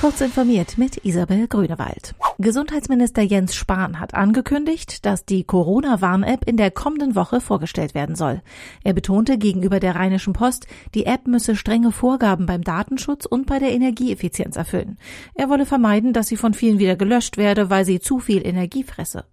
Kurz informiert mit Isabel Grünewald. Gesundheitsminister Jens Spahn hat angekündigt, dass die Corona-Warn-App in der kommenden Woche vorgestellt werden soll. Er betonte gegenüber der Rheinischen Post, die App müsse strenge Vorgaben beim Datenschutz und bei der Energieeffizienz erfüllen. Er wolle vermeiden, dass sie von vielen wieder gelöscht werde, weil sie zu viel Energie fresse.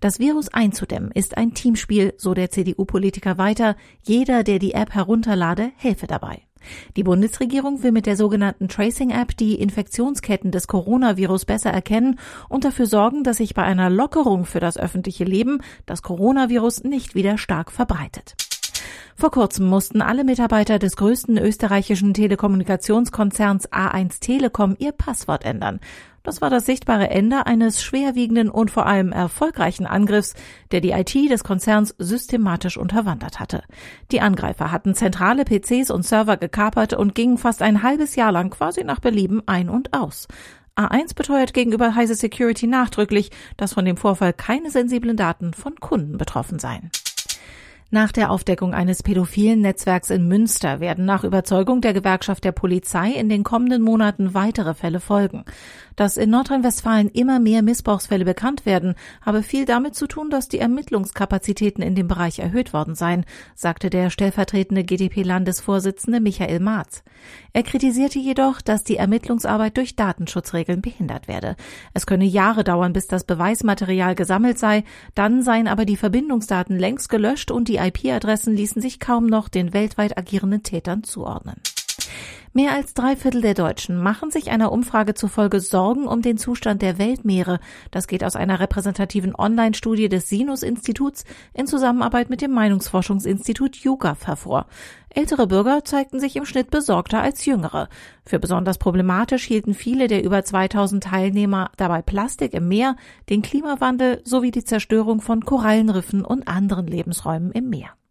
Das Virus einzudämmen ist ein Teamspiel, so der CDU-Politiker weiter. Jeder, der die App herunterlade, helfe dabei. Die Bundesregierung will mit der sogenannten Tracing-App die Infektionsketten des Coronavirus besser erkennen und dafür sorgen, dass sich bei einer Lockerung für das öffentliche Leben das Coronavirus nicht wieder stark verbreitet. Vor kurzem mussten alle Mitarbeiter des größten österreichischen Telekommunikationskonzerns A1 Telekom ihr Passwort ändern. Das war das sichtbare Ende eines schwerwiegenden und vor allem erfolgreichen Angriffs, der die IT des Konzerns systematisch unterwandert hatte. Die Angreifer hatten zentrale PCs und Server gekapert und gingen fast ein halbes Jahr lang quasi nach Belieben ein und aus. A1 beteuert gegenüber Heise Security nachdrücklich, dass von dem Vorfall keine sensiblen Daten von Kunden betroffen seien. Nach der Aufdeckung eines pädophilen Netzwerks in Münster werden nach Überzeugung der Gewerkschaft der Polizei in den kommenden Monaten weitere Fälle folgen. Dass in Nordrhein-Westfalen immer mehr Missbrauchsfälle bekannt werden, habe viel damit zu tun, dass die Ermittlungskapazitäten in dem Bereich erhöht worden seien, sagte der stellvertretende GdP-Landesvorsitzende Michael Marz. Er kritisierte jedoch, dass die Ermittlungsarbeit durch Datenschutzregeln behindert werde. Es könne Jahre dauern, bis das Beweismaterial gesammelt sei, dann seien aber die Verbindungsdaten längst gelöscht und die IP-Adressen ließen sich kaum noch den weltweit agierenden Tätern zuordnen. Mehr als drei Viertel der Deutschen machen sich einer Umfrage zufolge Sorgen um den Zustand der Weltmeere. Das geht aus einer repräsentativen Online-Studie des Sinus-Instituts in Zusammenarbeit mit dem Meinungsforschungsinstitut YouGov hervor. Ältere Bürger zeigten sich im Schnitt besorgter als jüngere. Für besonders problematisch hielten viele der über 2000 Teilnehmer dabei Plastik im Meer, den Klimawandel sowie die Zerstörung von Korallenriffen und anderen Lebensräumen im Meer.